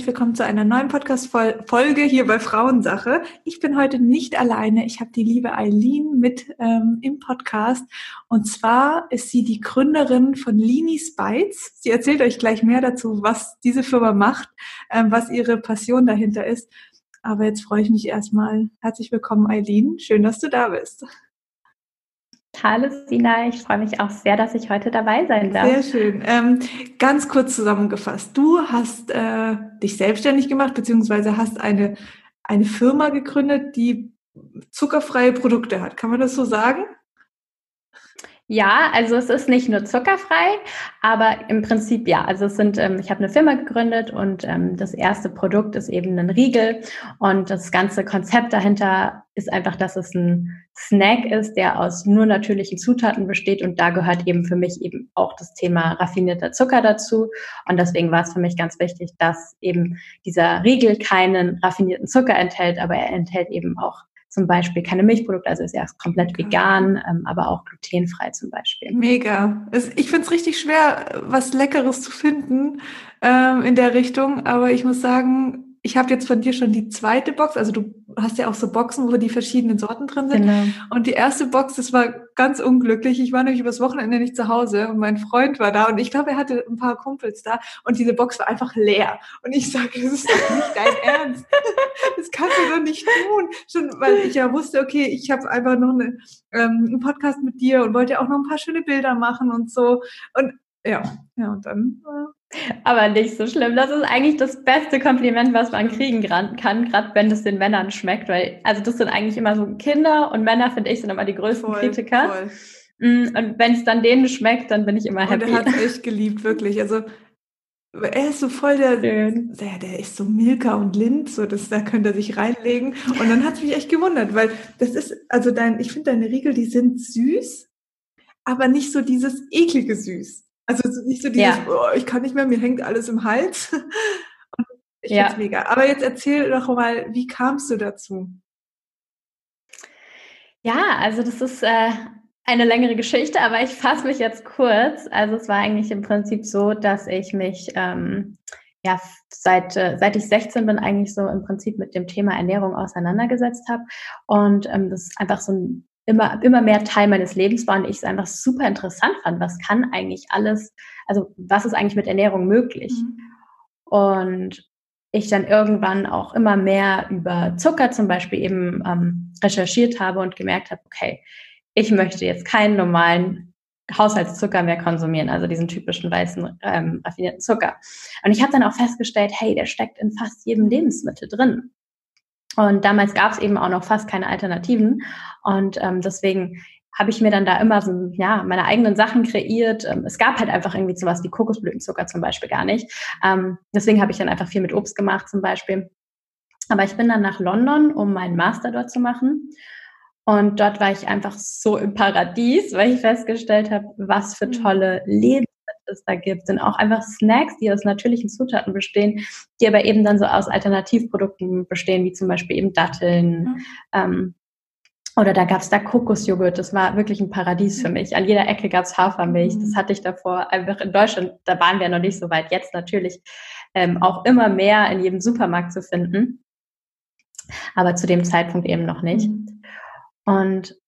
herzlich willkommen zu einer neuen Podcast-Folge hier bei Frauensache. Ich bin heute nicht alleine. Ich habe die liebe Eileen mit ähm, im Podcast. Und zwar ist sie die Gründerin von Linis Bites. Sie erzählt euch gleich mehr dazu, was diese Firma macht, ähm, was ihre Passion dahinter ist. Aber jetzt freue ich mich erstmal. Herzlich willkommen, Eileen. Schön, dass du da bist. Hallo Sina, ich freue mich auch sehr, dass ich heute dabei sein darf. Sehr schön. Ähm, ganz kurz zusammengefasst, du hast äh, dich selbstständig gemacht, beziehungsweise hast eine, eine Firma gegründet, die zuckerfreie Produkte hat. Kann man das so sagen? Ja, also es ist nicht nur zuckerfrei, aber im Prinzip ja. Also es sind, ähm, ich habe eine Firma gegründet und ähm, das erste Produkt ist eben ein Riegel. Und das ganze Konzept dahinter ist einfach, dass es ein Snack ist, der aus nur natürlichen Zutaten besteht. Und da gehört eben für mich eben auch das Thema raffinierter Zucker dazu. Und deswegen war es für mich ganz wichtig, dass eben dieser Riegel keinen raffinierten Zucker enthält, aber er enthält eben auch zum Beispiel keine Milchprodukte, also ist ja komplett vegan, ähm, aber auch glutenfrei zum Beispiel. Mega. Ich finde es richtig schwer, was Leckeres zu finden ähm, in der Richtung, aber ich muss sagen, ich habe jetzt von dir schon die zweite Box, also du hast ja auch so Boxen, wo die verschiedenen Sorten drin sind. Genau. Und die erste Box, das war ganz unglücklich. Ich war nämlich übers Wochenende nicht zu Hause und mein Freund war da und ich glaube, er hatte ein paar Kumpels da und diese Box war einfach leer. Und ich sage, das ist doch nicht dein Ernst. Das kannst du doch nicht tun. Schon, weil ich ja wusste, okay, ich habe einfach noch eine, ähm, einen Podcast mit dir und wollte auch noch ein paar schöne Bilder machen und so. Und ja, ja, und dann. Äh. Aber nicht so schlimm. Das ist eigentlich das beste Kompliment, was man kriegen kann, gerade wenn es den Männern schmeckt, weil, also das sind eigentlich immer so Kinder und Männer, finde ich, sind immer die größten voll, Kritiker. Voll. Mm, und wenn es dann denen schmeckt, dann bin ich immer happy. Und er hat echt geliebt, wirklich. Also er ist so voll der, der, der ist so Milka und Lind, so das, da könnte er sich reinlegen. Und dann hat es mich echt gewundert, weil das ist, also dein, ich finde deine Riegel, die sind süß, aber nicht so dieses eklige Süß. Also nicht so dieses, ja. oh, ich kann nicht mehr, mir hängt alles im Hals. Und ich ja. finde mega. Aber jetzt erzähl doch mal, wie kamst du dazu? Ja, also das ist äh, eine längere Geschichte, aber ich fasse mich jetzt kurz. Also es war eigentlich im Prinzip so, dass ich mich ähm, ja seit äh, seit ich 16 bin eigentlich so im Prinzip mit dem Thema Ernährung auseinandergesetzt habe und ähm, das ist einfach so ein immer, immer mehr Teil meines Lebens war und ich es einfach super interessant fand. Was kann eigentlich alles, also was ist eigentlich mit Ernährung möglich? Mhm. Und ich dann irgendwann auch immer mehr über Zucker zum Beispiel eben ähm, recherchiert habe und gemerkt habe, okay, ich möchte jetzt keinen normalen Haushaltszucker mehr konsumieren, also diesen typischen weißen ähm, raffinierten Zucker. Und ich habe dann auch festgestellt, hey, der steckt in fast jedem Lebensmittel drin. Und damals gab es eben auch noch fast keine Alternativen. Und ähm, deswegen habe ich mir dann da immer so, ja, meine eigenen Sachen kreiert. Ähm, es gab halt einfach irgendwie sowas wie Kokosblütenzucker zum Beispiel gar nicht. Ähm, deswegen habe ich dann einfach viel mit Obst gemacht zum Beispiel. Aber ich bin dann nach London, um meinen Master dort zu machen. Und dort war ich einfach so im Paradies, weil ich festgestellt habe, was für mhm. tolle Leben es da gibt, sind auch einfach Snacks, die aus natürlichen Zutaten bestehen, die aber eben dann so aus Alternativprodukten bestehen, wie zum Beispiel eben Datteln. Mhm. Ähm, oder da gab es da Kokosjoghurt, das war wirklich ein Paradies für mich. An jeder Ecke gab es Hafermilch, das mhm. hatte ich davor einfach in Deutschland, da waren wir noch nicht so weit, jetzt natürlich ähm, auch immer mehr in jedem Supermarkt zu finden, aber zu dem Zeitpunkt eben noch nicht. Mhm. Und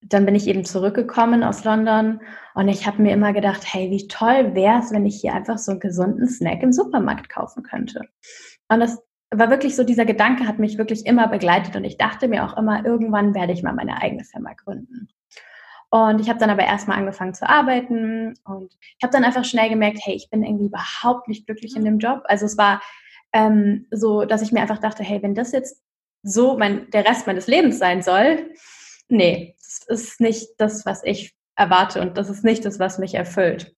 dann bin ich eben zurückgekommen aus London und ich habe mir immer gedacht, hey, wie toll wäre es, wenn ich hier einfach so einen gesunden Snack im Supermarkt kaufen könnte. Und das war wirklich so, dieser Gedanke hat mich wirklich immer begleitet und ich dachte mir auch immer, irgendwann werde ich mal meine eigene Firma gründen. Und ich habe dann aber erstmal angefangen zu arbeiten und ich habe dann einfach schnell gemerkt, hey, ich bin irgendwie überhaupt nicht glücklich in dem Job. Also es war ähm, so, dass ich mir einfach dachte, hey, wenn das jetzt so mein, der Rest meines Lebens sein soll, nee, das ist nicht das, was ich erwarte und das ist nicht das, was mich erfüllt.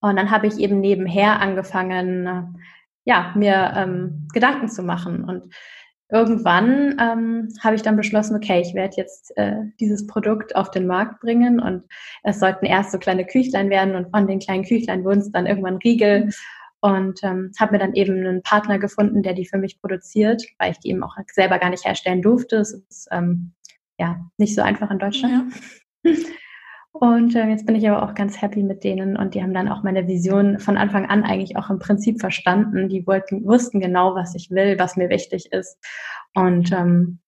Und dann habe ich eben nebenher angefangen, ja, mir ähm, Gedanken zu machen. Und irgendwann ähm, habe ich dann beschlossen, okay, ich werde jetzt äh, dieses Produkt auf den Markt bringen und es sollten erst so kleine Küchlein werden und von den kleinen Küchlein wurden es dann irgendwann Riegel. Und ähm, habe mir dann eben einen Partner gefunden, der die für mich produziert, weil ich die eben auch selber gar nicht herstellen durfte. Es ist ähm, ja nicht so einfach in Deutschland. Ja. Und äh, jetzt bin ich aber auch ganz happy mit denen und die haben dann auch meine Vision von Anfang an eigentlich auch im Prinzip verstanden. Die wollten, wussten genau, was ich will, was mir wichtig ist. Und ähm,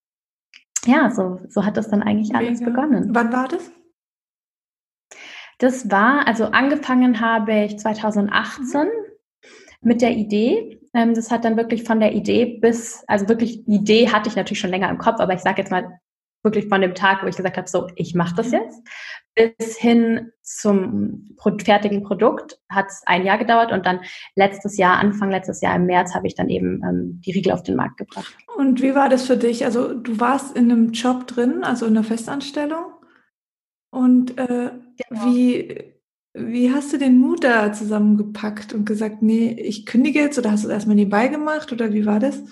ja, so, so hat das dann eigentlich alles Mega. begonnen. Wann war das? Das war, also angefangen habe ich 2018 mhm. mit der Idee. Ähm, das hat dann wirklich von der Idee bis, also wirklich Idee hatte ich natürlich schon länger im Kopf, aber ich sage jetzt mal wirklich von dem Tag, wo ich gesagt habe, so, ich mache das mhm. jetzt, bis hin zum fertigen Produkt hat es ein Jahr gedauert und dann letztes Jahr, Anfang letztes Jahr im März, habe ich dann eben ähm, die Riegel auf den Markt gebracht. Und wie war das für dich? Also du warst in einem Job drin, also in einer Festanstellung. Und äh, genau. wie, wie hast du den Mut da zusammengepackt und gesagt, nee, ich kündige jetzt oder hast du es erstmal nebenbei gemacht oder wie war das?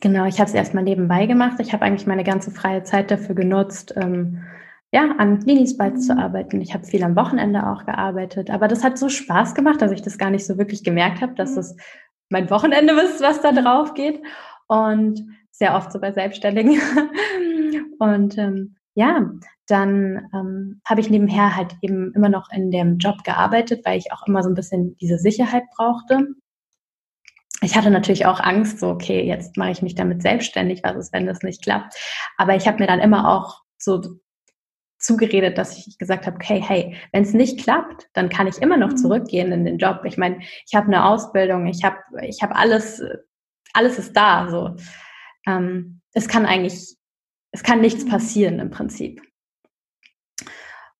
Genau, ich habe es erstmal nebenbei gemacht. Ich habe eigentlich meine ganze freie Zeit dafür genutzt, ähm, ja, an Linis bald zu arbeiten. Ich habe viel am Wochenende auch gearbeitet, aber das hat so Spaß gemacht, dass ich das gar nicht so wirklich gemerkt habe, dass mhm. es mein Wochenende ist, was da drauf geht. Und sehr oft so bei Selbstständigen. Und ähm, ja, dann ähm, habe ich nebenher halt eben immer noch in dem Job gearbeitet, weil ich auch immer so ein bisschen diese Sicherheit brauchte. Ich hatte natürlich auch Angst, so, okay, jetzt mache ich mich damit selbstständig, was ist, wenn das nicht klappt. Aber ich habe mir dann immer auch so zugeredet, dass ich gesagt habe, okay, hey, wenn es nicht klappt, dann kann ich immer noch mhm. zurückgehen in den Job. Ich meine, ich habe eine Ausbildung, ich habe ich hab alles, alles ist da. So, ähm, es kann eigentlich, es kann nichts mhm. passieren im Prinzip.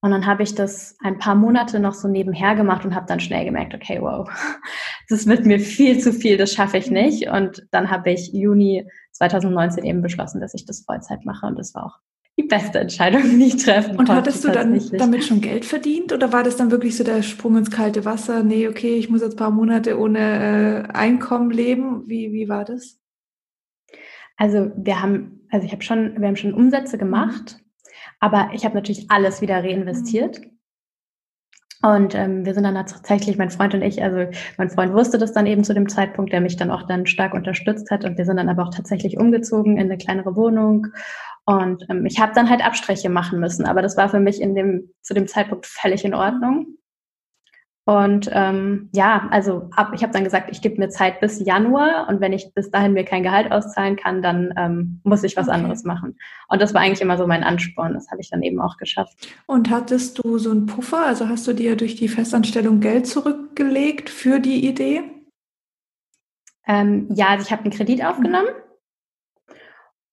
Und dann habe ich das ein paar Monate noch so nebenher gemacht und habe dann schnell gemerkt, okay, wow, das wird mir viel zu viel, das schaffe ich nicht. Und dann habe ich Juni 2019 eben beschlossen, dass ich das Vollzeit mache. Und das war auch die beste Entscheidung, die ich treffen Und hattest du dann damit schon Geld verdient oder war das dann wirklich so der Sprung ins kalte Wasser? Nee, okay, ich muss jetzt ein paar Monate ohne äh, Einkommen leben. Wie, wie war das? Also wir haben, also ich habe schon, wir haben schon Umsätze gemacht, aber ich habe natürlich alles wieder reinvestiert. Mhm. Und ähm, wir sind dann tatsächlich, mein Freund und ich, also mein Freund wusste das dann eben zu dem Zeitpunkt, der mich dann auch dann stark unterstützt hat. Und wir sind dann aber auch tatsächlich umgezogen in eine kleinere Wohnung und ähm, ich habe dann halt Abstriche machen müssen, aber das war für mich in dem, zu dem Zeitpunkt völlig in Ordnung. Und ähm, ja, also ab, ich habe dann gesagt, ich gebe mir Zeit bis Januar und wenn ich bis dahin mir kein Gehalt auszahlen kann, dann ähm, muss ich was okay. anderes machen. Und das war eigentlich immer so mein Ansporn. Das habe ich dann eben auch geschafft. Und hattest du so einen Puffer? Also hast du dir durch die Festanstellung Geld zurückgelegt für die Idee? Ähm, ja, also ich habe einen Kredit aufgenommen.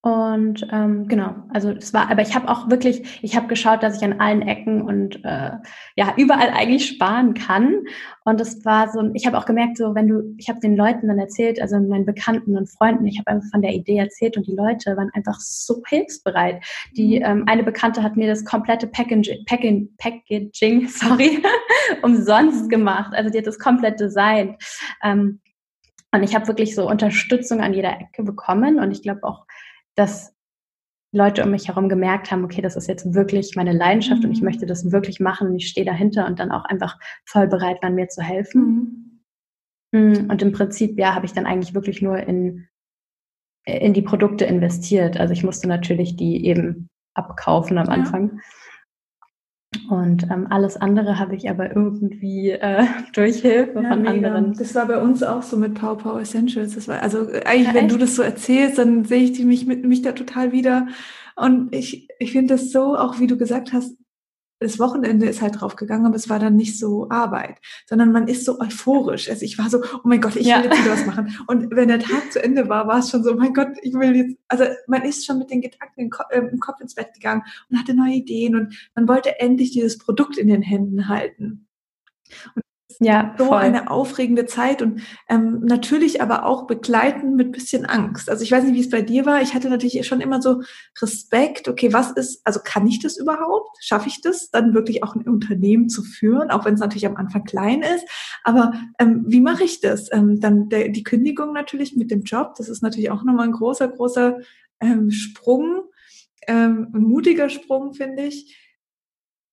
Und ähm, genau, also es war, aber ich habe auch wirklich, ich habe geschaut, dass ich an allen Ecken und äh, ja überall eigentlich sparen kann. Und es war so, ich habe auch gemerkt, so wenn du, ich habe den Leuten dann erzählt, also meinen Bekannten und Freunden, ich habe einfach von der Idee erzählt und die Leute waren einfach so hilfsbereit. Die mhm. ähm, eine Bekannte hat mir das komplette Packaging, Packaging, Packaging sorry, umsonst gemacht. Also die hat das komplett designt. Ähm, und ich habe wirklich so Unterstützung an jeder Ecke bekommen und ich glaube auch dass Leute um mich herum gemerkt haben, okay, das ist jetzt wirklich meine Leidenschaft mhm. und ich mhm. möchte das wirklich machen und ich stehe dahinter und dann auch einfach voll bereit waren, mir zu helfen. Mhm. Mm, und im Prinzip, ja, habe ich dann eigentlich wirklich nur in, in die Produkte investiert. Also ich musste natürlich die eben abkaufen am Anfang. Und ähm, alles andere habe ich aber irgendwie äh, durch Hilfe ja, von mega. anderen. Das war bei uns auch so mit Power Power Essentials. Das war also eigentlich, ja, wenn du das so erzählst, dann sehe ich mich mit mich da total wieder. Und ich, ich finde das so, auch wie du gesagt hast, das Wochenende ist halt draufgegangen, aber es war dann nicht so Arbeit, sondern man ist so euphorisch. Also ich war so, oh mein Gott, ich ja. will jetzt wieder was machen. Und wenn der Tag zu Ende war, war es schon so, oh mein Gott, ich will jetzt, also man ist schon mit den Gedanken äh, im Kopf ins Bett gegangen und hatte neue Ideen und man wollte endlich dieses Produkt in den Händen halten. Und ja, so voll. eine aufregende Zeit und ähm, natürlich aber auch begleiten mit bisschen Angst. Also ich weiß nicht, wie es bei dir war. Ich hatte natürlich schon immer so Respekt. Okay, was ist, also kann ich das überhaupt? Schaffe ich das, dann wirklich auch ein Unternehmen zu führen, auch wenn es natürlich am Anfang klein ist. Aber ähm, wie mache ich das? Ähm, dann der, die Kündigung natürlich mit dem Job. Das ist natürlich auch nochmal ein großer, großer ähm, Sprung, ähm, ein mutiger Sprung, finde ich.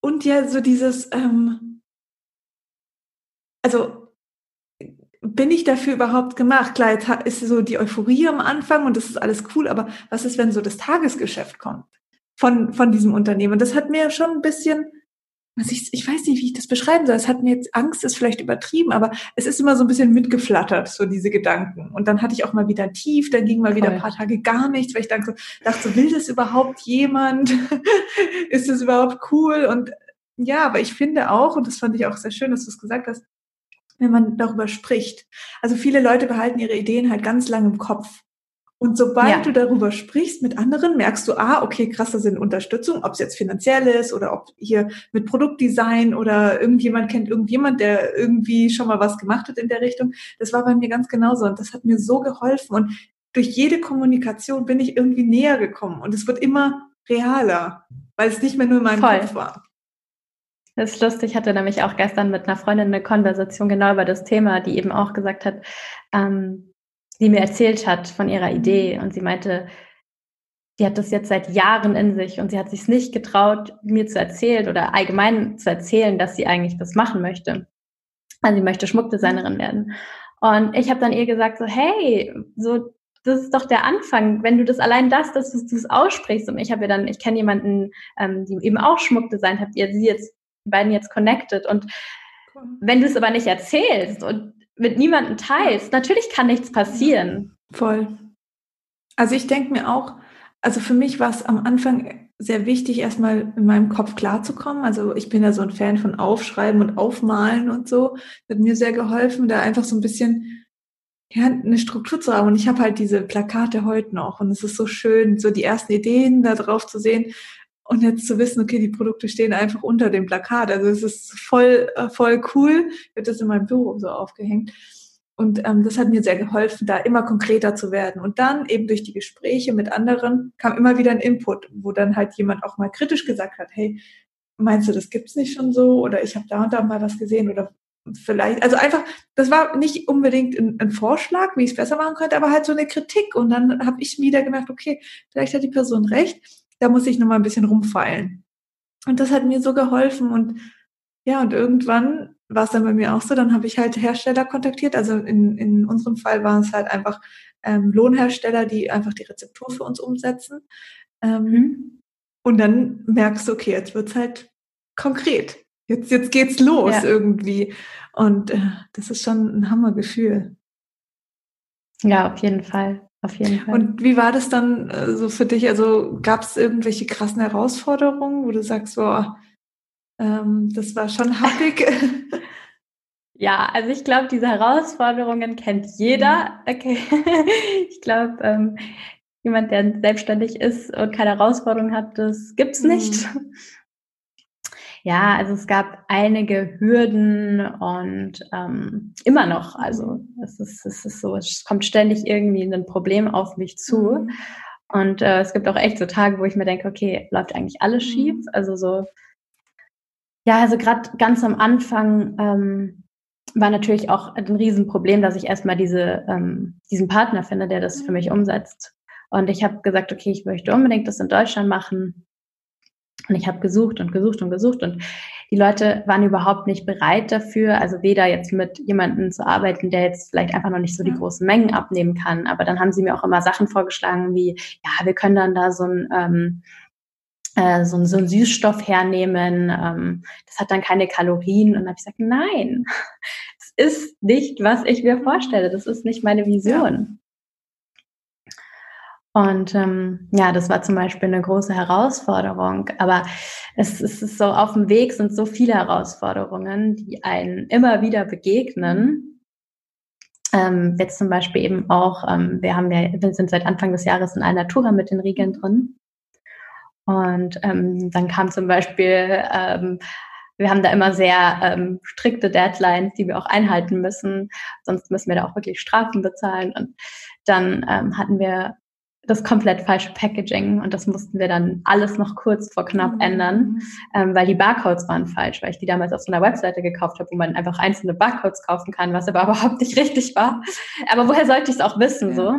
Und ja, so dieses ähm, also bin ich dafür überhaupt gemacht? Klar, jetzt ist so die Euphorie am Anfang und das ist alles cool, aber was ist, wenn so das Tagesgeschäft kommt von, von diesem Unternehmen? Und das hat mir schon ein bisschen also ich, ich weiß nicht, wie ich das beschreiben soll. Es hat mir jetzt Angst, ist vielleicht übertrieben, aber es ist immer so ein bisschen mitgeflattert, so diese Gedanken. Und dann hatte ich auch mal wieder tief, dann ging mal Voll. wieder ein paar Tage gar nichts, weil ich dachte, so, dachte so, will das überhaupt jemand? ist das überhaupt cool? Und ja, aber ich finde auch, und das fand ich auch sehr schön, dass du es gesagt hast, wenn man darüber spricht. Also viele Leute behalten ihre Ideen halt ganz lang im Kopf. Und sobald ja. du darüber sprichst mit anderen, merkst du, ah, okay, krass, das sind Unterstützung, ob es jetzt finanziell ist oder ob hier mit Produktdesign oder irgendjemand kennt irgendjemand, der irgendwie schon mal was gemacht hat in der Richtung. Das war bei mir ganz genauso und das hat mir so geholfen und durch jede Kommunikation bin ich irgendwie näher gekommen und es wird immer realer, weil es nicht mehr nur in meinem Voll. Kopf war. Das ist lustig. Ich hatte nämlich auch gestern mit einer Freundin eine Konversation genau über das Thema, die eben auch gesagt hat, ähm, die mir erzählt hat von ihrer Idee. Und sie meinte, die hat das jetzt seit Jahren in sich und sie hat sich nicht getraut, mir zu erzählen oder allgemein zu erzählen, dass sie eigentlich das machen möchte. Also sie möchte Schmuckdesignerin werden. Und ich habe dann ihr gesagt, so, hey, so, das ist doch der Anfang, wenn du das allein das, dass du es aussprichst. Und ich habe ja dann, ich kenne jemanden, ähm, die eben auch Schmuck designt hat, ihr sie jetzt, beiden jetzt connected. Und wenn du es aber nicht erzählst und mit niemandem teilst, natürlich kann nichts passieren. Voll. Also ich denke mir auch, also für mich war es am Anfang sehr wichtig, erstmal in meinem Kopf klarzukommen. Also ich bin ja so ein Fan von Aufschreiben und Aufmalen und so. Das hat mir sehr geholfen, da einfach so ein bisschen ja, eine Struktur zu haben. Und ich habe halt diese Plakate heute noch. Und es ist so schön, so die ersten Ideen da drauf zu sehen. Und jetzt zu wissen, okay, die Produkte stehen einfach unter dem Plakat. Also es ist voll, äh, voll cool. Ich habe das in meinem Büro so aufgehängt. Und ähm, das hat mir sehr geholfen, da immer konkreter zu werden. Und dann eben durch die Gespräche mit anderen kam immer wieder ein Input, wo dann halt jemand auch mal kritisch gesagt hat, hey, meinst du, das gibt's nicht schon so? Oder ich habe da und da mal was gesehen oder vielleicht, also einfach, das war nicht unbedingt ein, ein Vorschlag, wie ich es besser machen könnte, aber halt so eine Kritik. Und dann habe ich wieder gemerkt, okay, vielleicht hat die Person recht da muss ich nochmal ein bisschen rumfeilen. Und das hat mir so geholfen und ja, und irgendwann war es dann bei mir auch so, dann habe ich halt Hersteller kontaktiert. Also in, in unserem Fall waren es halt einfach ähm, Lohnhersteller, die einfach die Rezeptur für uns umsetzen. Ähm, mhm. Und dann merkst du, okay, jetzt wird's halt konkret. Jetzt, jetzt geht's los ja. irgendwie. Und äh, das ist schon ein Hammergefühl. Ja, auf jeden Fall. Auf jeden Fall. Und wie war das dann äh, so für dich? Also gab es irgendwelche krassen Herausforderungen, wo du sagst, so, ähm, das war schon happig? ja, also ich glaube, diese Herausforderungen kennt jeder. Mhm. Okay. ich glaube, ähm, jemand, der selbstständig ist und keine Herausforderungen hat, das gibt's nicht. Mhm. Ja, also es gab einige Hürden und ähm, immer noch. Also es ist, es ist so, es kommt ständig irgendwie ein Problem auf mich zu. Mhm. Und äh, es gibt auch echt so Tage, wo ich mir denke, okay, läuft eigentlich alles schief? Mhm. Also so, ja, also gerade ganz am Anfang ähm, war natürlich auch ein Riesenproblem, dass ich erstmal diese, ähm, diesen Partner finde, der das für mich mhm. umsetzt. Und ich habe gesagt, okay, ich möchte unbedingt das in Deutschland machen. Und ich habe gesucht und gesucht und gesucht. Und die Leute waren überhaupt nicht bereit dafür, also weder jetzt mit jemandem zu arbeiten, der jetzt vielleicht einfach noch nicht so die großen Mengen abnehmen kann, aber dann haben sie mir auch immer Sachen vorgeschlagen wie, ja, wir können dann da so ein ähm, äh, so, ein, so ein Süßstoff hernehmen, ähm, das hat dann keine Kalorien. Und dann habe ich gesagt, nein, das ist nicht, was ich mir vorstelle, das ist nicht meine Vision. Und ähm, ja, das war zum Beispiel eine große Herausforderung. Aber es, es ist so, auf dem Weg sind so viele Herausforderungen, die einen immer wieder begegnen. Ähm, jetzt zum Beispiel eben auch, ähm, wir haben ja, wir sind seit Anfang des Jahres in einer Tour mit den Riegeln drin. Und ähm, dann kam zum Beispiel, ähm, wir haben da immer sehr ähm, strikte Deadlines, die wir auch einhalten müssen. Sonst müssen wir da auch wirklich Strafen bezahlen. Und dann ähm, hatten wir das komplett falsche Packaging und das mussten wir dann alles noch kurz vor knapp mhm. ändern, ähm, weil die Barcodes waren falsch, weil ich die damals auf so einer Webseite gekauft habe, wo man einfach einzelne Barcodes kaufen kann, was aber überhaupt nicht richtig war. Aber woher sollte ich es auch wissen ja. so?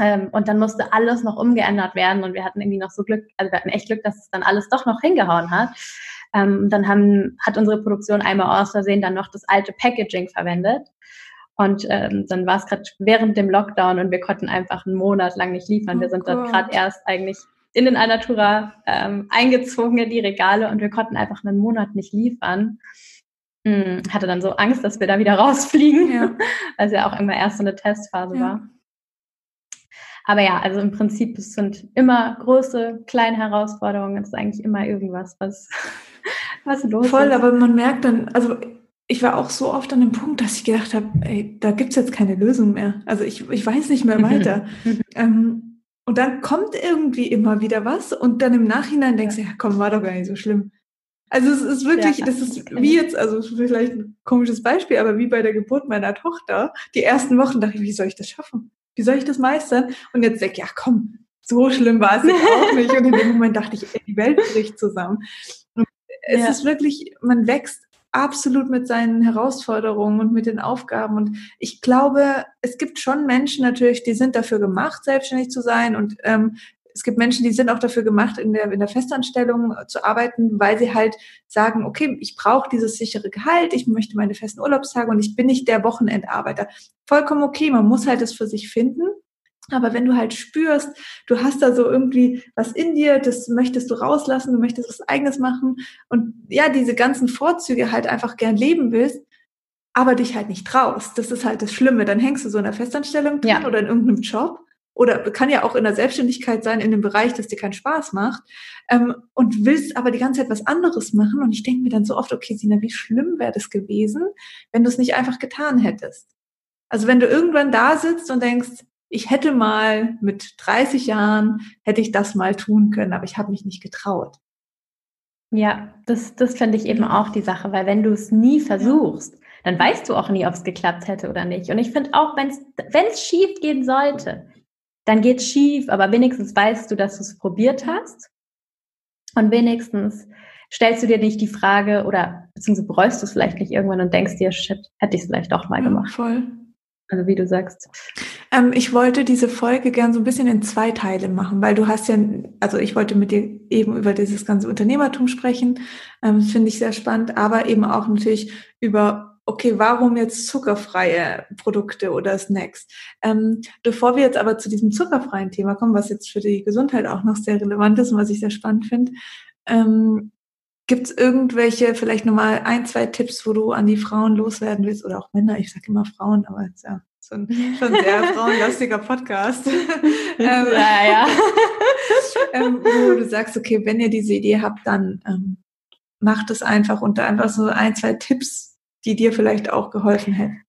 Ähm, und dann musste alles noch umgeändert werden und wir hatten irgendwie noch so Glück, also wir hatten echt Glück, dass es dann alles doch noch hingehauen hat. Ähm, dann haben, hat unsere Produktion einmal aus Versehen dann noch das alte Packaging verwendet. Und ähm, dann war es gerade während dem Lockdown und wir konnten einfach einen Monat lang nicht liefern. Oh wir sind dort gerade erst eigentlich in den Alnatura ähm, eingezogen in die Regale und wir konnten einfach einen Monat nicht liefern. Hm, hatte dann so Angst, dass wir da wieder rausfliegen, ja. weil es ja auch immer erst so eine Testphase ja. war. Aber ja, also im Prinzip es sind immer große, kleine Herausforderungen. Es ist eigentlich immer irgendwas, was, was los Voll, ist. Voll, aber man merkt dann, also ich war auch so oft an dem Punkt, dass ich gedacht habe, ey, da gibt's jetzt keine Lösung mehr. Also ich, ich weiß nicht mehr weiter. ähm, und dann kommt irgendwie immer wieder was und dann im Nachhinein denkst du, ja komm, war doch gar nicht so schlimm. Also es ist wirklich, ja, das ist wie jetzt, also vielleicht ein komisches Beispiel, aber wie bei der Geburt meiner Tochter. Die ersten Wochen dachte ich, wie soll ich das schaffen? Wie soll ich das meistern? Und jetzt denke ich, ja komm, so schlimm war es jetzt auch nicht. Und in dem Moment dachte ich, ey, die Welt bricht zusammen. Und es ja. ist wirklich, man wächst absolut mit seinen Herausforderungen und mit den Aufgaben. Und ich glaube, es gibt schon Menschen natürlich, die sind dafür gemacht, selbstständig zu sein. Und ähm, es gibt Menschen, die sind auch dafür gemacht, in der, in der Festanstellung zu arbeiten, weil sie halt sagen, okay, ich brauche dieses sichere Gehalt, ich möchte meine festen Urlaubstage und ich bin nicht der Wochenendarbeiter. Vollkommen okay, man muss halt es für sich finden. Aber wenn du halt spürst, du hast da so irgendwie was in dir, das möchtest du rauslassen, du möchtest was eigenes machen und ja, diese ganzen Vorzüge halt einfach gern leben willst, aber dich halt nicht traust. Das ist halt das Schlimme. Dann hängst du so in einer Festanstellung drin ja. oder in irgendeinem Job oder kann ja auch in der Selbstständigkeit sein, in dem Bereich, das dir keinen Spaß macht ähm, und willst aber die ganze Zeit was anderes machen. Und ich denke mir dann so oft, okay, Sina, wie schlimm wäre das gewesen, wenn du es nicht einfach getan hättest. Also wenn du irgendwann da sitzt und denkst, ich hätte mal mit 30 Jahren, hätte ich das mal tun können, aber ich habe mich nicht getraut. Ja, das, das finde ich eben auch die Sache, weil wenn du es nie versuchst, dann weißt du auch nie, ob es geklappt hätte oder nicht. Und ich finde auch, wenn es schief gehen sollte, dann geht es schief, aber wenigstens weißt du, dass du es probiert hast. Und wenigstens stellst du dir nicht die Frage oder beziehungsweise bereust du es vielleicht nicht irgendwann und denkst dir, shit, hätte ich es vielleicht doch mal gemacht. Ja, voll. Also wie du sagst. Ähm, ich wollte diese Folge gern so ein bisschen in zwei Teile machen, weil du hast ja, also ich wollte mit dir eben über dieses ganze Unternehmertum sprechen, ähm, finde ich sehr spannend, aber eben auch natürlich über, okay, warum jetzt zuckerfreie Produkte oder Snacks? Ähm, bevor wir jetzt aber zu diesem zuckerfreien Thema kommen, was jetzt für die Gesundheit auch noch sehr relevant ist und was ich sehr spannend finde, ähm, Gibt es irgendwelche, vielleicht nochmal ein, zwei Tipps, wo du an die Frauen loswerden willst oder auch Männer? Ich sage immer Frauen, aber es ist ja so ein schon sehr frauenlastiger Podcast. ähm, ja, ja. ähm, wo du sagst, okay, wenn ihr diese Idee habt, dann ähm, macht es einfach und einfach so ein, zwei Tipps, die dir vielleicht auch geholfen hätten.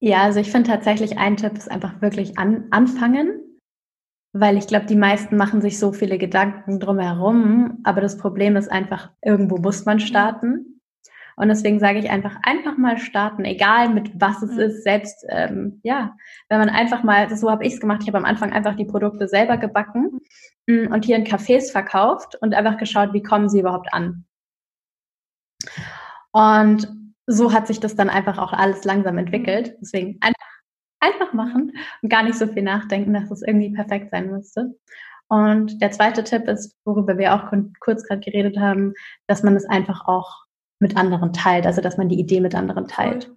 Ja, also ich finde tatsächlich ein Tipp ist einfach wirklich an, anfangen weil ich glaube, die meisten machen sich so viele Gedanken drumherum, aber das Problem ist einfach, irgendwo muss man starten. Und deswegen sage ich einfach, einfach mal starten, egal mit was es ist, selbst, ähm, ja, wenn man einfach mal, so habe ich es gemacht, ich habe am Anfang einfach die Produkte selber gebacken mm, und hier in Cafés verkauft und einfach geschaut, wie kommen sie überhaupt an. Und so hat sich das dann einfach auch alles langsam entwickelt. Deswegen einfach einfach machen und gar nicht so viel nachdenken, dass es irgendwie perfekt sein müsste. Und der zweite Tipp ist, worüber wir auch kurz gerade geredet haben, dass man es einfach auch mit anderen teilt, also dass man die Idee mit anderen teilt.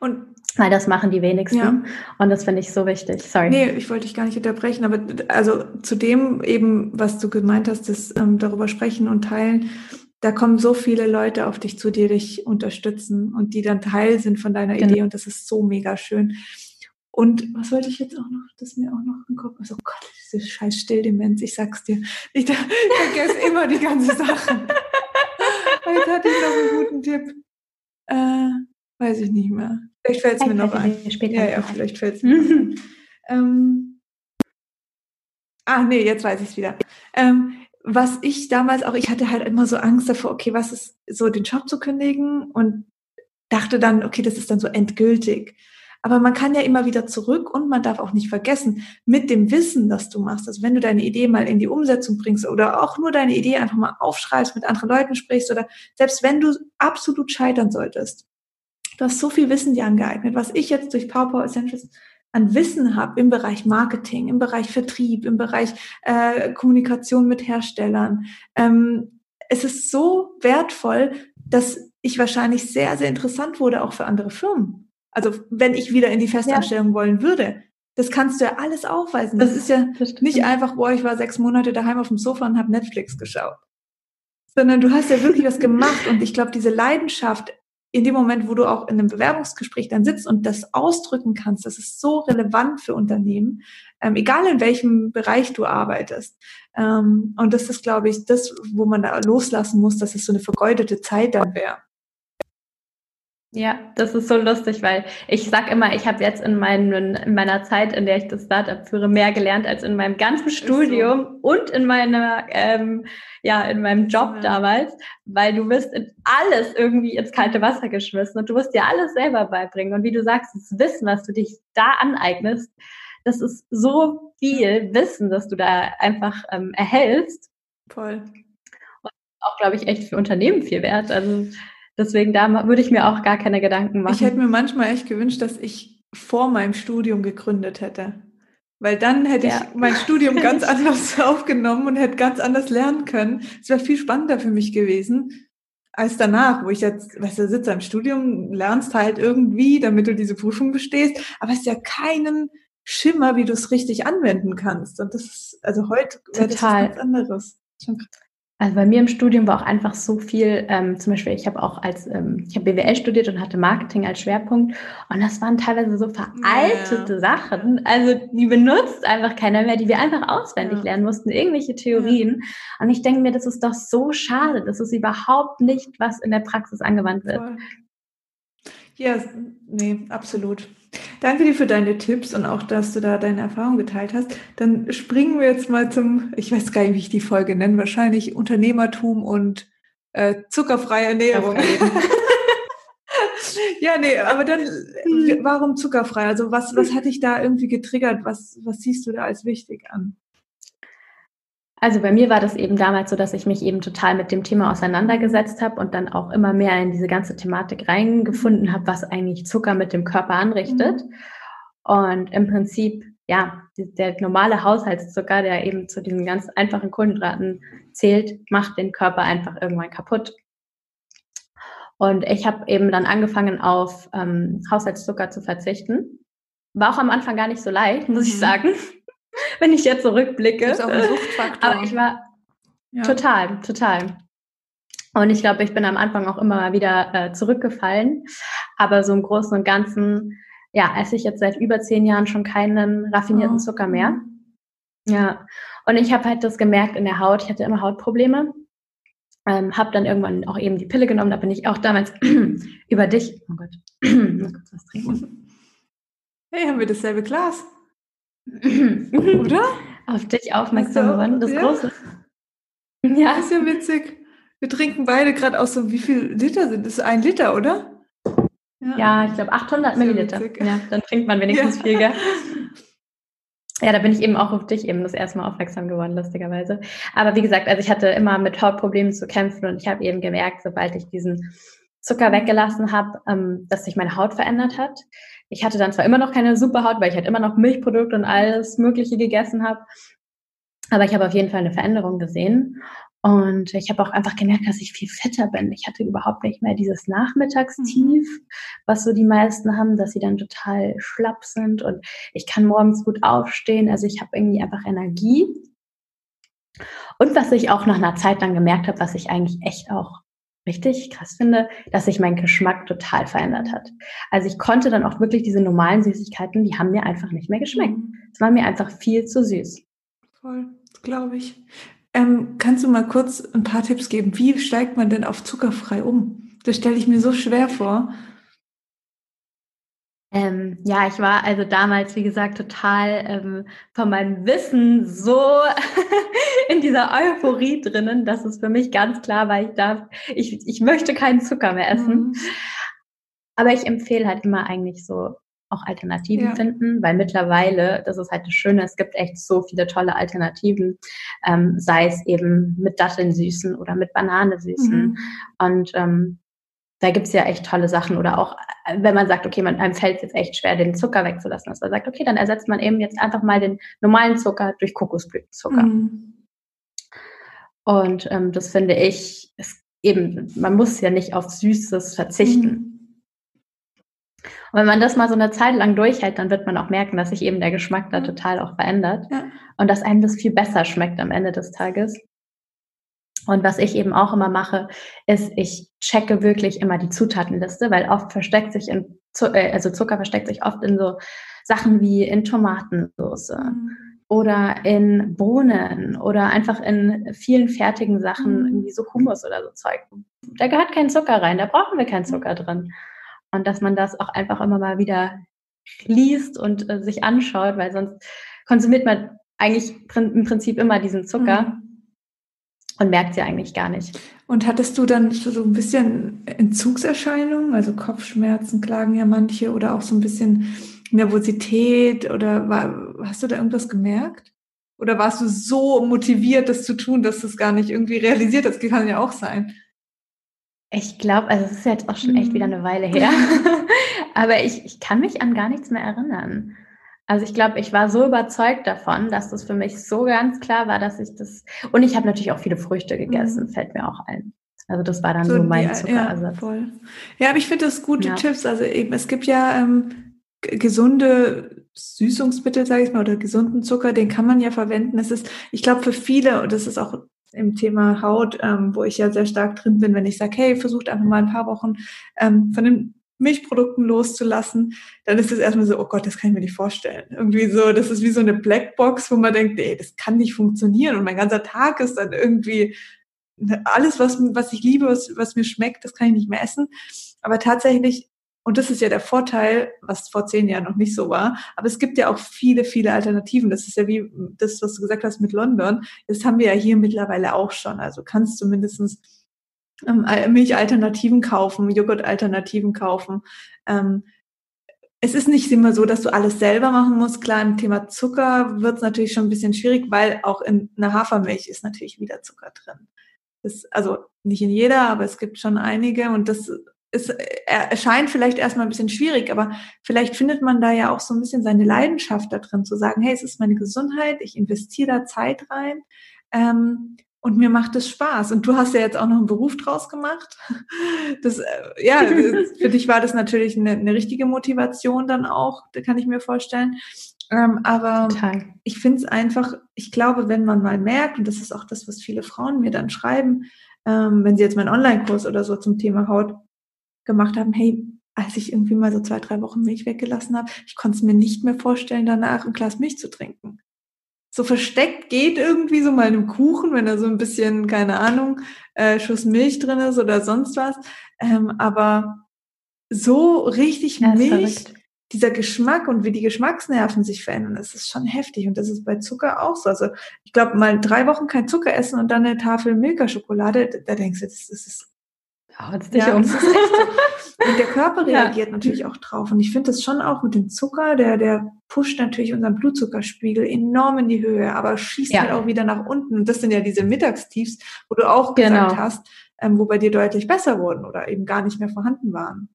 Und weil das machen die wenigsten. Ja. Und das finde ich so wichtig. Sorry. Nee, ich wollte dich gar nicht unterbrechen, aber also zu dem eben, was du gemeint hast, das ähm, darüber sprechen und teilen, da kommen so viele Leute auf dich zu, die dich unterstützen und die dann Teil sind von deiner genau. Idee und das ist so mega schön. Und was wollte ich jetzt auch noch, das mir auch noch im Kopf, also oh Gott, diese scheiß Stilldemenz, ich sag's dir. Ich, ich vergesse immer die ganze Sache. Jetzt hatte ich noch einen guten Tipp. Äh, weiß ich nicht mehr. Vielleicht fällt es mir noch ein. Ja, ja, vielleicht fällt es mir noch ein. Ähm, ah, nee, jetzt weiß ich es wieder. Ähm, was ich damals auch, ich hatte halt immer so Angst davor, okay, was ist so den Job zu kündigen und dachte dann, okay, das ist dann so endgültig. Aber man kann ja immer wieder zurück und man darf auch nicht vergessen, mit dem Wissen, das du machst, also wenn du deine Idee mal in die Umsetzung bringst oder auch nur deine Idee einfach mal aufschreibst, mit anderen Leuten sprichst oder selbst wenn du absolut scheitern solltest, du hast so viel Wissen dir angeeignet, was ich jetzt durch PowerPower Essentials an Wissen habe im Bereich Marketing, im Bereich Vertrieb, im Bereich äh, Kommunikation mit Herstellern. Ähm, es ist so wertvoll, dass ich wahrscheinlich sehr, sehr interessant wurde, auch für andere Firmen. Also wenn ich wieder in die Festanstellung ja. wollen würde, Das kannst du ja alles aufweisen. Das, das ist ja nicht einfach, boah, ich war sechs Monate daheim auf dem Sofa und habe Netflix geschaut. Sondern du hast ja wirklich was gemacht. Und ich glaube, diese Leidenschaft in dem Moment, wo du auch in einem Bewerbungsgespräch dann sitzt und das ausdrücken kannst, das ist so relevant für Unternehmen, ähm, egal in welchem Bereich du arbeitest. Ähm, und das ist, glaube ich, das, wo man da loslassen muss, dass es so eine vergeudete Zeit dann wäre. Ja, das ist so lustig, weil ich sag immer, ich habe jetzt in, meinen, in meiner Zeit, in der ich das Startup führe, mehr gelernt als in meinem ganzen Studium so. und in meiner, ähm, ja, in meinem Job ja. damals, weil du wirst in alles irgendwie ins kalte Wasser geschmissen und du musst dir alles selber beibringen. Und wie du sagst, das Wissen, was du dich da aneignest, das ist so viel Wissen, dass du da einfach ähm, erhältst. Voll. Und auch, glaube ich, echt für Unternehmen viel wert. Also Deswegen da würde ich mir auch gar keine Gedanken machen. Ich hätte mir manchmal echt gewünscht, dass ich vor meinem Studium gegründet hätte. Weil dann hätte ja. ich mein Studium ganz anders aufgenommen und hätte ganz anders lernen können. Es wäre viel spannender für mich gewesen als danach, wo ich jetzt, weißt du, sitze im Studium, lernst halt irgendwie, damit du diese Prüfung bestehst, aber es ist ja keinen Schimmer, wie du es richtig anwenden kannst. Und das ist, also heute wäre das was ganz anderes. Also bei mir im Studium war auch einfach so viel, ähm, zum Beispiel, ich habe auch als, ähm, ich habe BWL studiert und hatte Marketing als Schwerpunkt und das waren teilweise so veraltete ja. Sachen, also die benutzt einfach keiner mehr, die wir einfach auswendig ja. lernen mussten, irgendwelche Theorien. Ja. Und ich denke mir, das ist doch so schade, das ist überhaupt nicht, was in der Praxis angewandt wird. Voll. Ja, nee, absolut. Danke dir für deine Tipps und auch, dass du da deine Erfahrung geteilt hast. Dann springen wir jetzt mal zum, ich weiß gar nicht, wie ich die Folge nenne, wahrscheinlich Unternehmertum und äh, zuckerfreie Ernährung. ja, nee, aber dann, warum zuckerfrei? Also was, was hat dich da irgendwie getriggert? Was, was siehst du da als wichtig an? Also bei mir war das eben damals so, dass ich mich eben total mit dem Thema auseinandergesetzt habe und dann auch immer mehr in diese ganze Thematik reingefunden habe, was eigentlich Zucker mit dem Körper anrichtet. Mhm. Und im Prinzip, ja, der normale Haushaltszucker, der eben zu diesen ganz einfachen Kohlenhydraten zählt, macht den Körper einfach irgendwann kaputt. Und ich habe eben dann angefangen, auf ähm, Haushaltszucker zu verzichten. War auch am Anfang gar nicht so leicht, muss mhm. ich sagen wenn ich jetzt zurückblicke. Das ist auch ein Suchtfaktor. Aber ich war ja. total, total. Und ich glaube, ich bin am Anfang auch immer mal wieder äh, zurückgefallen. Aber so im Großen und Ganzen, ja, esse ich jetzt seit über zehn Jahren schon keinen raffinierten oh. Zucker mehr. Ja. Und ich habe halt das gemerkt in der Haut. Ich hatte immer Hautprobleme. Ähm, habe dann irgendwann auch eben die Pille genommen. Da bin ich auch damals über dich. Oh Gott. Hey, haben wir dasselbe Glas? Oder? Auf dich aufmerksam geworden, das ja. Große. Ja. Das ist ja witzig. Wir trinken beide gerade aus so, wie viel Liter sind das? Ein Liter, oder? Ja, ja ich glaube 800 Milliliter. Ja, dann trinkt man wenigstens ja. viel, gell? Ja, da bin ich eben auch auf dich eben das erste Mal aufmerksam geworden, lustigerweise. Aber wie gesagt, also ich hatte immer mit Hautproblemen zu kämpfen und ich habe eben gemerkt, sobald ich diesen Zucker weggelassen habe, ähm, dass sich meine Haut verändert hat. Ich hatte dann zwar immer noch keine Superhaut, weil ich halt immer noch Milchprodukte und alles Mögliche gegessen habe, aber ich habe auf jeden Fall eine Veränderung gesehen. Und ich habe auch einfach gemerkt, dass ich viel fitter bin. Ich hatte überhaupt nicht mehr dieses Nachmittagstief, mhm. was so die meisten haben, dass sie dann total schlapp sind und ich kann morgens gut aufstehen. Also ich habe irgendwie einfach Energie. Und was ich auch nach einer Zeit dann gemerkt habe, was ich eigentlich echt auch richtig krass finde, dass sich mein Geschmack total verändert hat. Also ich konnte dann auch wirklich diese normalen Süßigkeiten, die haben mir einfach nicht mehr geschmeckt. Es war mir einfach viel zu süß. Voll, glaube ich. Ähm, kannst du mal kurz ein paar Tipps geben? Wie steigt man denn auf zuckerfrei um? Das stelle ich mir so schwer vor. Ähm, ja, ich war also damals, wie gesagt, total ähm, von meinem Wissen so in dieser Euphorie drinnen, dass es für mich ganz klar war, ich darf, ich, ich möchte keinen Zucker mehr essen. Mhm. Aber ich empfehle halt immer eigentlich so auch Alternativen ja. finden, weil mittlerweile, das ist halt das Schöne, es gibt echt so viele tolle Alternativen, ähm, sei es eben mit Datteln süßen oder mit Banane süßen. Mhm. Und ähm, da gibt's ja echt tolle Sachen. Oder auch, wenn man sagt, okay, man, einem fällt jetzt echt schwer, den Zucker wegzulassen, dass man sagt, okay, dann ersetzt man eben jetzt einfach mal den normalen Zucker durch Kokosblütenzucker. Mhm. Und ähm, das finde ich, ist eben, man muss ja nicht auf Süßes verzichten. Mhm. Und wenn man das mal so eine Zeit lang durchhält, dann wird man auch merken, dass sich eben der Geschmack da total auch verändert Ja. und dass einem das viel besser schmeckt am Ende des Tages. Und was ich eben auch immer mache, ist, ich checke wirklich immer die Zutatenliste, weil oft versteckt sich in, äh, also Zucker versteckt sich oft in so Sachen wie in Tomatensauce Mhm. Oder in Bohnen oder einfach in vielen fertigen Sachen, Mhm. irgendwie so Hummus oder so Zeug. Da gehört kein Zucker rein, da brauchen wir keinen Zucker drin. Und dass man das auch einfach immer mal wieder liest und äh, sich anschaut, weil sonst konsumiert man eigentlich im Prinzip immer diesen Zucker Mhm. und merkt sie eigentlich gar nicht. Und hattest du dann so ein bisschen Entzugserscheinungen, also Kopfschmerzen klagen ja manche oder auch so ein bisschen Nervosität oder war, hast du da irgendwas gemerkt? Oder warst du so motiviert, das zu tun, dass du es gar nicht irgendwie realisiert hast? Das kann ja auch sein. Ich glaube, also es ist jetzt auch schon echt Mhm. wieder eine Weile her, aber ich, ich kann mich an gar nichts mehr erinnern. Also ich glaube, ich war so überzeugt davon, dass das für mich so ganz klar war, dass ich das und ich habe natürlich auch viele Früchte gegessen, Mhm. fällt mir auch ein. Also das war dann so, die- mein Ja, Zuckerersatz. voll. Ja, aber ich finde das gute Ja. Tipps. Also eben, es gibt ja ähm, gesunde Süßungsmittel, sage ich mal, oder gesunden Zucker, den kann man ja verwenden. Es ist, ich glaube, für viele, und das ist auch im Thema Haut, ähm, wo ich ja sehr stark drin bin, wenn ich sage, hey, versucht einfach mal ein paar Wochen ähm, von den Milchprodukten loszulassen, dann ist es erstmal so, oh Gott, das kann ich mir nicht vorstellen. Irgendwie so, das ist wie so eine Blackbox, wo man denkt, ey, das kann nicht funktionieren und mein ganzer Tag ist dann irgendwie alles, was, was ich liebe, was, was mir schmeckt, das kann ich nicht mehr essen. Aber tatsächlich, und das ist ja der Vorteil, was vor zehn Jahren noch nicht so war, aber es gibt ja auch viele, viele Alternativen. Das ist ja wie das, was du gesagt hast mit London. Das haben wir ja hier mittlerweile auch schon. Also kannst du mindestens ähm, Milchalternativen kaufen, Joghurtalternativen kaufen. Ähm, es ist nicht immer so, dass du alles selber machen musst. Klar, im Thema Zucker wird es natürlich schon ein bisschen schwierig, weil auch in einer Hafermilch ist natürlich wieder Zucker drin. Das, also nicht in jeder, aber es gibt schon einige und das ist, erscheint vielleicht erstmal ein bisschen schwierig, aber vielleicht findet man da ja auch so ein bisschen seine Leidenschaft da drin, zu sagen, hey, es ist meine Gesundheit, ich investiere da Zeit rein ähm, und mir macht es Spaß. Und du hast ja jetzt auch noch einen Beruf draus gemacht. Das, äh, ja, für dich war das natürlich eine, eine richtige Motivation dann auch, da kann ich mir vorstellen. Ähm, aber Total. ich finde es einfach, ich glaube, wenn man mal merkt, und das ist auch das, was viele Frauen mir dann schreiben, ähm, wenn sie jetzt meinen Online-Kurs oder so zum Thema Haut gemacht haben, hey, als ich irgendwie mal so zwei, drei Wochen Milch weggelassen habe, ich konnte es mir nicht mehr vorstellen, danach ein Glas Milch zu trinken. So versteckt geht irgendwie so mal einem Kuchen, wenn da so ein bisschen, keine Ahnung, äh, Schuss Milch drin ist oder sonst was. Ähm, aber so richtig Ja, Milch, dieser Geschmack und wie die Geschmacksnerven sich verändern, das ist schon heftig. Und das ist bei Zucker auch so. Also ich glaube, mal drei Wochen kein Zucker essen und dann eine Tafel Milka-Schokolade, da, da denkst du, das, das ist Haut's dich ja, um. Und der Körper Ja. reagiert natürlich auch drauf. Und ich finde das schon auch mit dem Zucker, der, der pusht natürlich unseren Blutzuckerspiegel enorm in die Höhe, aber schießt Ja. halt auch wieder nach unten. Und das sind ja diese Mittagstiefs, wo du auch gesagt Genau. hast, ähm, wo bei dir deutlich besser wurden oder eben gar nicht mehr vorhanden waren.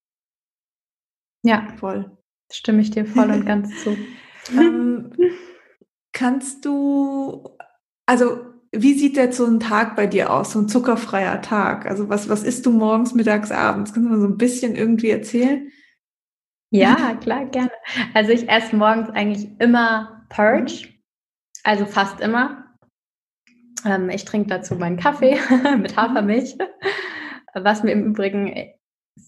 Ja, Voll. stimme ich dir voll und ganz zu. Ähm, kannst du, also wie sieht jetzt so ein Tag bei dir aus, so ein zuckerfreier Tag? Also was, was isst du morgens, mittags, abends? Kannst du mal so ein bisschen irgendwie erzählen? Ja, klar, gerne. Also ich esse morgens eigentlich immer Purge, also fast immer. Ähm, ich trinke dazu meinen Kaffee mit Hafermilch, was mir im Übrigen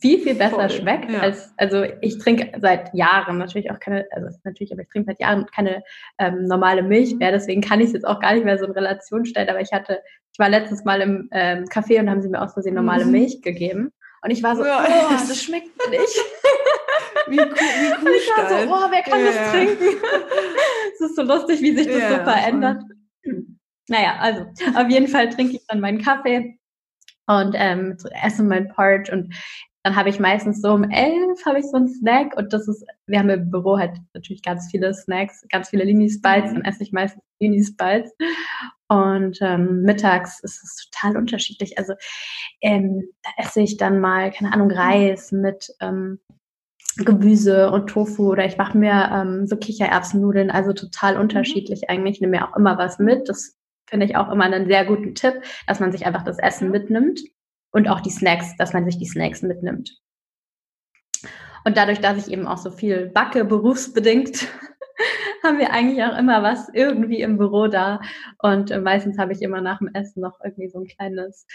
viel, viel besser Voll, schmeckt. ja. Als, also ich trinke seit Jahren natürlich auch keine, also natürlich, aber ich trinke seit Jahren keine ähm, normale Milch Mhm. mehr, deswegen kann ich es jetzt auch gar nicht mehr so in Relation stellen, aber ich hatte, ich war letztens mal im ähm, Café und haben sie mir aus Versehen normale Mhm. Milch gegeben. Und ich war so, Ja, oh, das schmeckt nicht. Wie, Kuh, wie Und ich war Kuhstall. so, oh, wer kann Ja, das trinken? Es ist so lustig, wie sich das so verändert. Naja, also auf jeden Fall trinke ich dann meinen Kaffee und ähm, esse meinen Porridge und dann habe ich meistens so um elf habe ich so einen Snack und das ist, wir haben im Büro halt natürlich ganz viele Snacks, ganz viele Linis-Bites, Mhm. dann esse ich meistens Linis-Bites und ähm, mittags ist es total unterschiedlich. Also ähm, da esse ich dann mal, keine Ahnung, Reis mit ähm, Gemüse und Tofu oder ich mache mir ähm, so Kichererbsennudeln, also total unterschiedlich eigentlich. Ich nehme mir auch immer was mit. Das finde ich auch immer einen sehr guten Tipp, dass man sich einfach das Essen mitnimmt und auch die Snacks, dass man sich die Snacks mitnimmt. Und dadurch, dass ich eben auch so viel backe, berufsbedingt, haben wir eigentlich auch immer was irgendwie im Büro da. Und äh, meistens habe ich immer nach dem Essen noch irgendwie so ein kleines,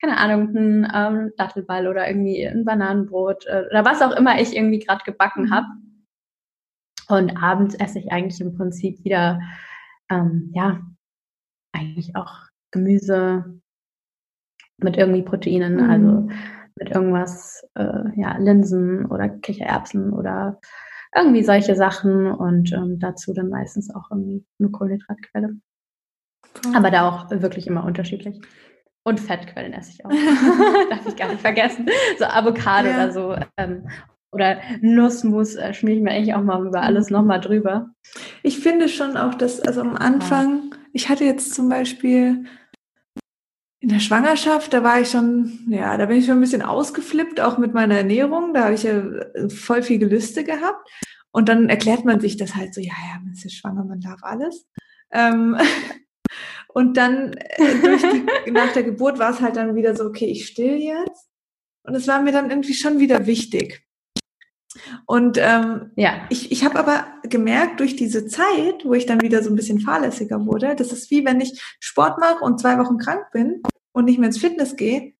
keine Ahnung, ein ähm, Dattelball oder irgendwie ein Bananenbrot äh, oder was auch immer ich irgendwie gerade gebacken habe. Und abends esse ich eigentlich im Prinzip wieder, ähm, ja, eigentlich auch Gemüse mit irgendwie Proteinen, mhm. also mit irgendwas, äh, ja, Linsen oder Kichererbsen oder irgendwie solche Sachen und ähm, dazu dann meistens auch irgendwie eine Kohlenhydratquelle. Cool. Aber da auch wirklich immer unterschiedlich. Und Fettquellen esse ich auch. Darf ich gar nicht vergessen. So Avocado ja. oder so. Ähm, oder Nussmus äh, schmier ich mir eigentlich auch mal über alles nochmal drüber. Ich finde schon auch, dass, also am Anfang, ich hatte jetzt zum Beispiel in der Schwangerschaft, da war ich schon, ja, da bin ich schon ein bisschen ausgeflippt, auch mit meiner Ernährung. Da habe ich ja äh, voll viel Gelüste gehabt. Und dann erklärt man sich das halt so, ja, ja, man ist ja schwanger, man darf alles. Ähm, und dann äh, die, nach der Geburt war es halt dann wieder so, okay, ich still jetzt. Und es war mir dann irgendwie schon wieder wichtig. Und ähm, ja. ich, ich habe aber gemerkt, durch diese Zeit, wo ich dann wieder so ein bisschen fahrlässiger wurde, das ist wie wenn ich Sport mache und zwei Wochen krank bin und nicht mehr ins Fitness gehe,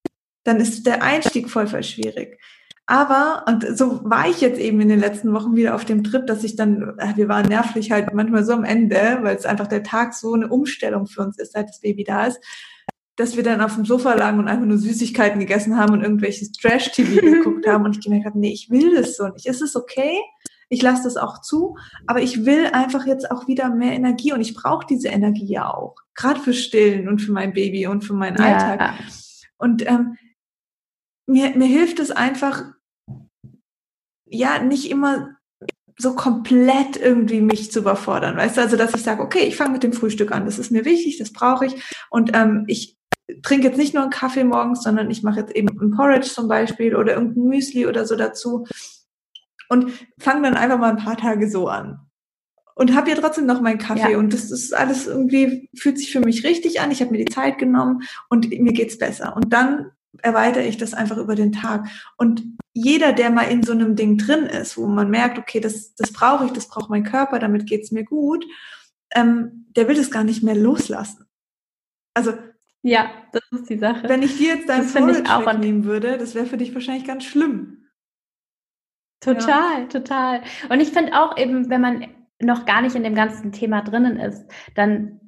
dann ist der Einstieg voll, voll schwierig. Aber, und so war ich jetzt eben in den letzten Wochen wieder auf dem Trip, dass ich dann, äh, wir waren nervlich halt manchmal so am Ende, weil es einfach der Tag so eine Umstellung für uns ist, seit das Baby da ist, dass wir dann auf dem Sofa lagen und einfach nur Süßigkeiten gegessen haben und irgendwelches Trash-TV geguckt haben und ich gemerkt habe, nee, ich will das so nicht. Ist es okay? Ich lasse das auch zu, aber ich will einfach jetzt auch wieder mehr Energie und ich brauche diese Energie ja auch, gerade für Stillen und für mein Baby und für meinen Alltag. Ja. Und ähm, mir, mir hilft es einfach, ja, nicht immer so komplett irgendwie mich zu überfordern, weißt du, also dass ich sage, okay, ich fange mit dem Frühstück an, das ist mir wichtig, das brauche ich und ähm, ich trinke jetzt nicht nur einen Kaffee morgens, sondern ich mache jetzt eben ein Porridge zum Beispiel oder irgendein Müsli oder so dazu und fange dann einfach mal ein paar Tage so an. Und habe ja trotzdem noch meinen Kaffee ja. und das ist alles irgendwie, fühlt sich für mich richtig an. Ich habe mir die Zeit genommen und mir geht's besser. Und dann erweitere ich das einfach über den Tag. Und jeder, der mal in so einem Ding drin ist, wo man merkt, okay, das, das brauche ich, das braucht mein Körper, damit geht's mir gut, ähm, der will das gar nicht mehr loslassen. Also ja, das ist die Sache. Wenn ich dir jetzt dein Porridge wegnehmen würde, das wäre für dich wahrscheinlich ganz schlimm. Total, ja. total. Und ich finde auch eben, wenn man noch gar nicht in dem ganzen Thema drinnen ist, dann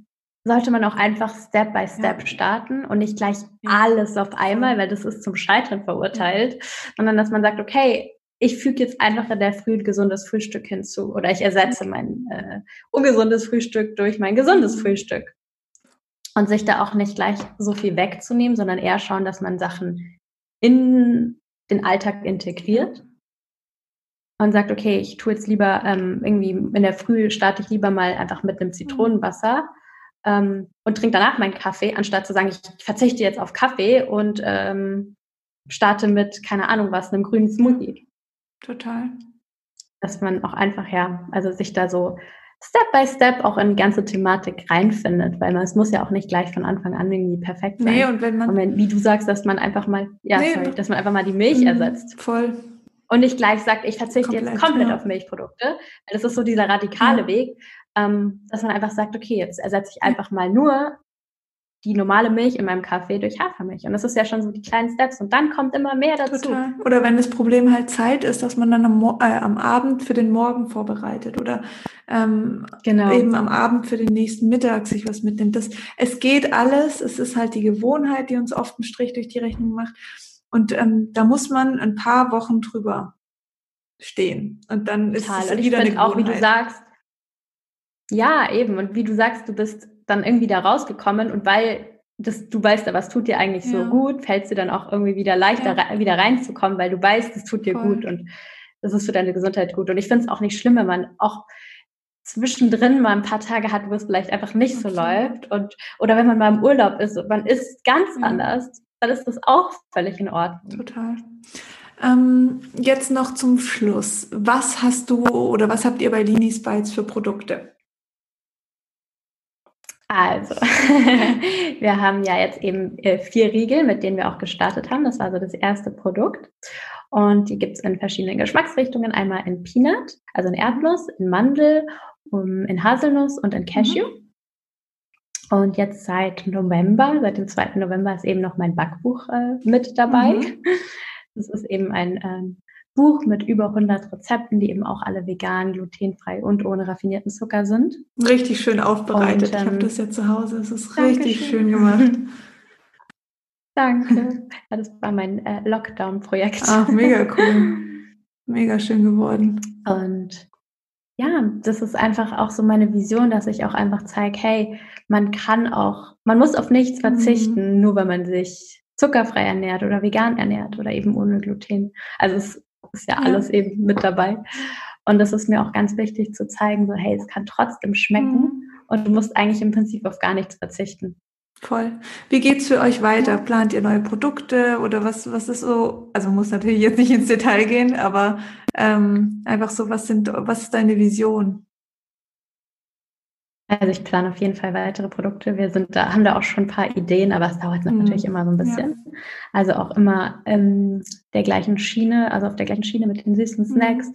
sollte man auch einfach Step by Step ja. starten und nicht gleich ja. alles auf einmal, weil das ist zum Scheitern verurteilt, sondern dass man sagt, okay, ich füge jetzt einfach in der Früh ein gesundes Frühstück hinzu oder ich ersetze mein äh, ungesundes Frühstück durch mein gesundes mhm. Frühstück und sich da auch nicht gleich so viel wegzunehmen, sondern eher schauen, dass man Sachen in den Alltag integriert und sagt, okay, ich tue jetzt lieber ähm, irgendwie in der Früh starte ich lieber mal einfach mit einem Zitronenwasser ähm, und trinke danach meinen Kaffee, anstatt zu sagen, ich verzichte jetzt auf Kaffee und ähm, starte mit, keine Ahnung was, einem grünen Smoothie. Total. Dass man auch einfach, ja, also sich da so Step by Step auch in die ganze Thematik reinfindet, weil man es muss ja auch nicht gleich von Anfang an irgendwie perfekt sein. Nee, und wenn man. Und wenn, wie du sagst, dass man einfach mal, ja, nee, sorry, dass man einfach mal die Milch mhm, ersetzt. Voll. Und nicht gleich sagt, ich verzichte komplett, jetzt komplett ja. auf Milchprodukte. Das ist so dieser radikale ja. Weg, ähm, dass man einfach sagt, okay, jetzt ersetze ich einfach mal nur die normale Milch in meinem Kaffee durch Hafermilch. Und das ist ja schon so die kleinen Steps. Und dann kommt immer mehr dazu. Total. Oder wenn das Problem halt Zeit ist, dass man dann am, äh, am Abend für den Morgen vorbereitet oder ähm, genau. eben am Abend für den nächsten Mittag sich was mitnimmt. Das, es geht alles. Es ist halt die Gewohnheit, die uns oft einen Strich durch die Rechnung macht. Und ähm, da muss man ein paar Wochen drüber stehen. Und dann Total. ist es wieder eine Gewohnheit. auch, wie du sagst, ja, eben. Und wie du sagst, du bist dann irgendwie da rausgekommen und weil das, du weißt, was tut dir eigentlich ja. so gut, fällt es dir dann auch irgendwie wieder leichter, ja. wieder reinzukommen, weil du weißt, es tut dir Voll. gut und das ist für deine Gesundheit gut. Und ich finde es auch nicht schlimm, wenn man auch zwischendrin mal ein paar Tage hat, wo es vielleicht einfach nicht so läuft und oder wenn man mal im Urlaub ist und man ist ganz ja. anders, dann ist das auch völlig in Ordnung. Total. Ähm, jetzt noch zum Schluss. Was hast du oder was habt ihr bei Linis Bites für Produkte? Also, wir haben ja jetzt eben äh, vier Riegel, mit denen wir auch gestartet haben. Das war so das erste Produkt. Und die gibt es in verschiedenen Geschmacksrichtungen. Einmal in Peanut, also in Erdnuss, in Mandel, in Haselnuss und in Cashew. Mhm. Und jetzt seit November, seit dem 2. November ist eben noch mein Backbuch äh, mit dabei. Mhm. Das ist eben ein ähm, Buch mit über 100 Rezepten, die eben auch alle vegan, glutenfrei und ohne raffinierten Zucker sind. Richtig schön aufbereitet. Und, ähm, ich habe das ja zu Hause. Es ist richtig schön, schön gemacht. Danke. Ja, das war mein äh, Lockdown-Projekt. Ach, mega cool. Mega schön geworden. Und ja, das ist einfach auch so meine Vision, dass ich auch einfach zeige, hey, man kann auch, man muss auf nichts verzichten, mhm. nur weil man sich zuckerfrei ernährt oder vegan ernährt oder eben ohne Gluten. Also es ist ja, ja. alles eben mit dabei. Und das ist mir auch ganz wichtig zu zeigen, so hey, es kann trotzdem schmecken mhm. und du musst eigentlich im Prinzip auf gar nichts verzichten. Voll. Wie geht's für euch weiter? Plant ihr neue Produkte oder was, was ist so, also muss natürlich jetzt nicht ins Detail gehen, aber ähm, einfach so, was sind, was ist deine Vision? Also ich plane auf jeden Fall weitere Produkte. Wir sind da, haben da auch schon ein paar Ideen, aber es dauert mhm. natürlich immer so ein bisschen. Ja. Also auch immer ähm, der gleichen Schiene, also auf der gleichen Schiene mit den süßen mhm. Snacks.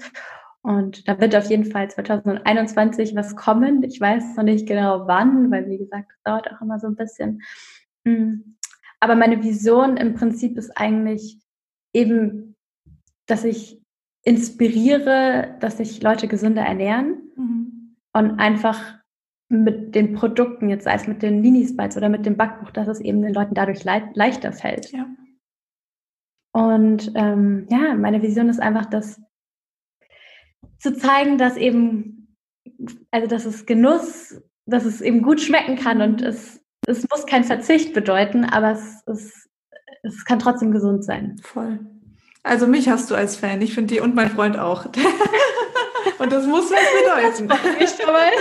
Und da wird auf jeden Fall 2021 was kommen. Ich weiß noch nicht genau wann, weil wie gesagt, es dauert auch immer so ein bisschen. Mm. Aber meine Vision im Prinzip ist eigentlich eben, dass ich inspiriere, dass sich Leute gesünder ernähren mhm. und einfach mit den Produkten, jetzt sei es mit den Mini-Spites oder mit dem Backbuch, dass es eben den Leuten dadurch le leichter fällt. Ja. Und ähm, ja, meine Vision ist einfach, dass zu zeigen, dass eben, also dass es Genuss, dass es eben gut schmecken kann und es, es muss kein Verzicht bedeuten, aber es, es, es kann trotzdem gesund sein. Voll. Also mich hast du als Fan, ich finde die und mein Freund auch. und das muss was bedeuten. Das ich dabei.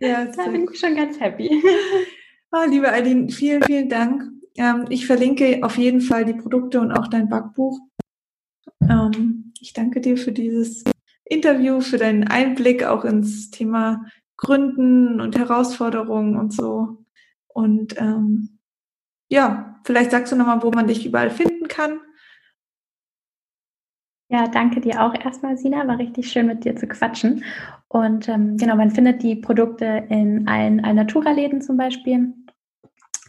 Ja, da bin ich schon ganz happy. Ah, liebe Eileen, vielen, vielen Dank. Ähm, ich verlinke auf jeden Fall die Produkte und auch dein Backbuch. Ähm, ich danke dir für dieses Interview, für deinen Einblick auch ins Thema Gründen und Herausforderungen und so. Und ähm, ja, vielleicht sagst du nochmal, wo man dich überall finden kann. Ja, danke dir auch erstmal, Sina. War richtig schön mit dir zu quatschen. Und ähm, genau, man findet die Produkte in allen Alnatura-Läden zum Beispiel,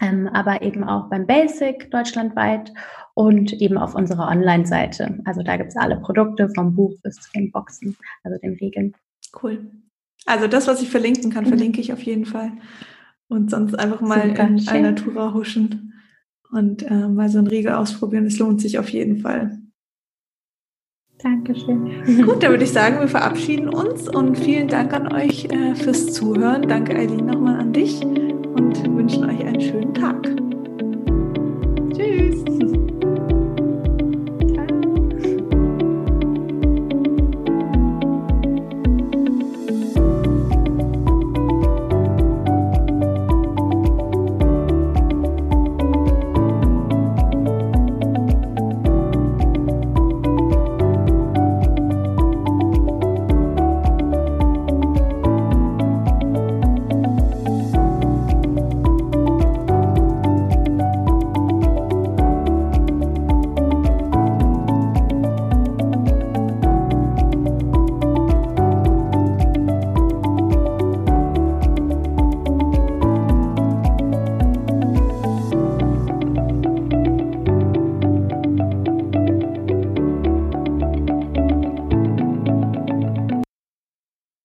ähm, aber eben auch beim Basic deutschlandweit und eben auf unserer Online-Seite. Also da gibt es alle Produkte vom Buch bis zu den Boxen, also den Regeln. Cool. Also das, was ich verlinken kann, mhm. verlinke ich auf jeden Fall. Und sonst einfach mal Super, in schön. Natura huschen und äh, mal so ein Riegel ausprobieren. Es lohnt sich auf jeden Fall. Dankeschön. Gut, dann würde ich sagen, wir verabschieden uns und vielen Dank an euch äh, fürs Zuhören. Danke, Eileen, nochmal an dich und wünschen euch einen schönen Tag. Tschüss.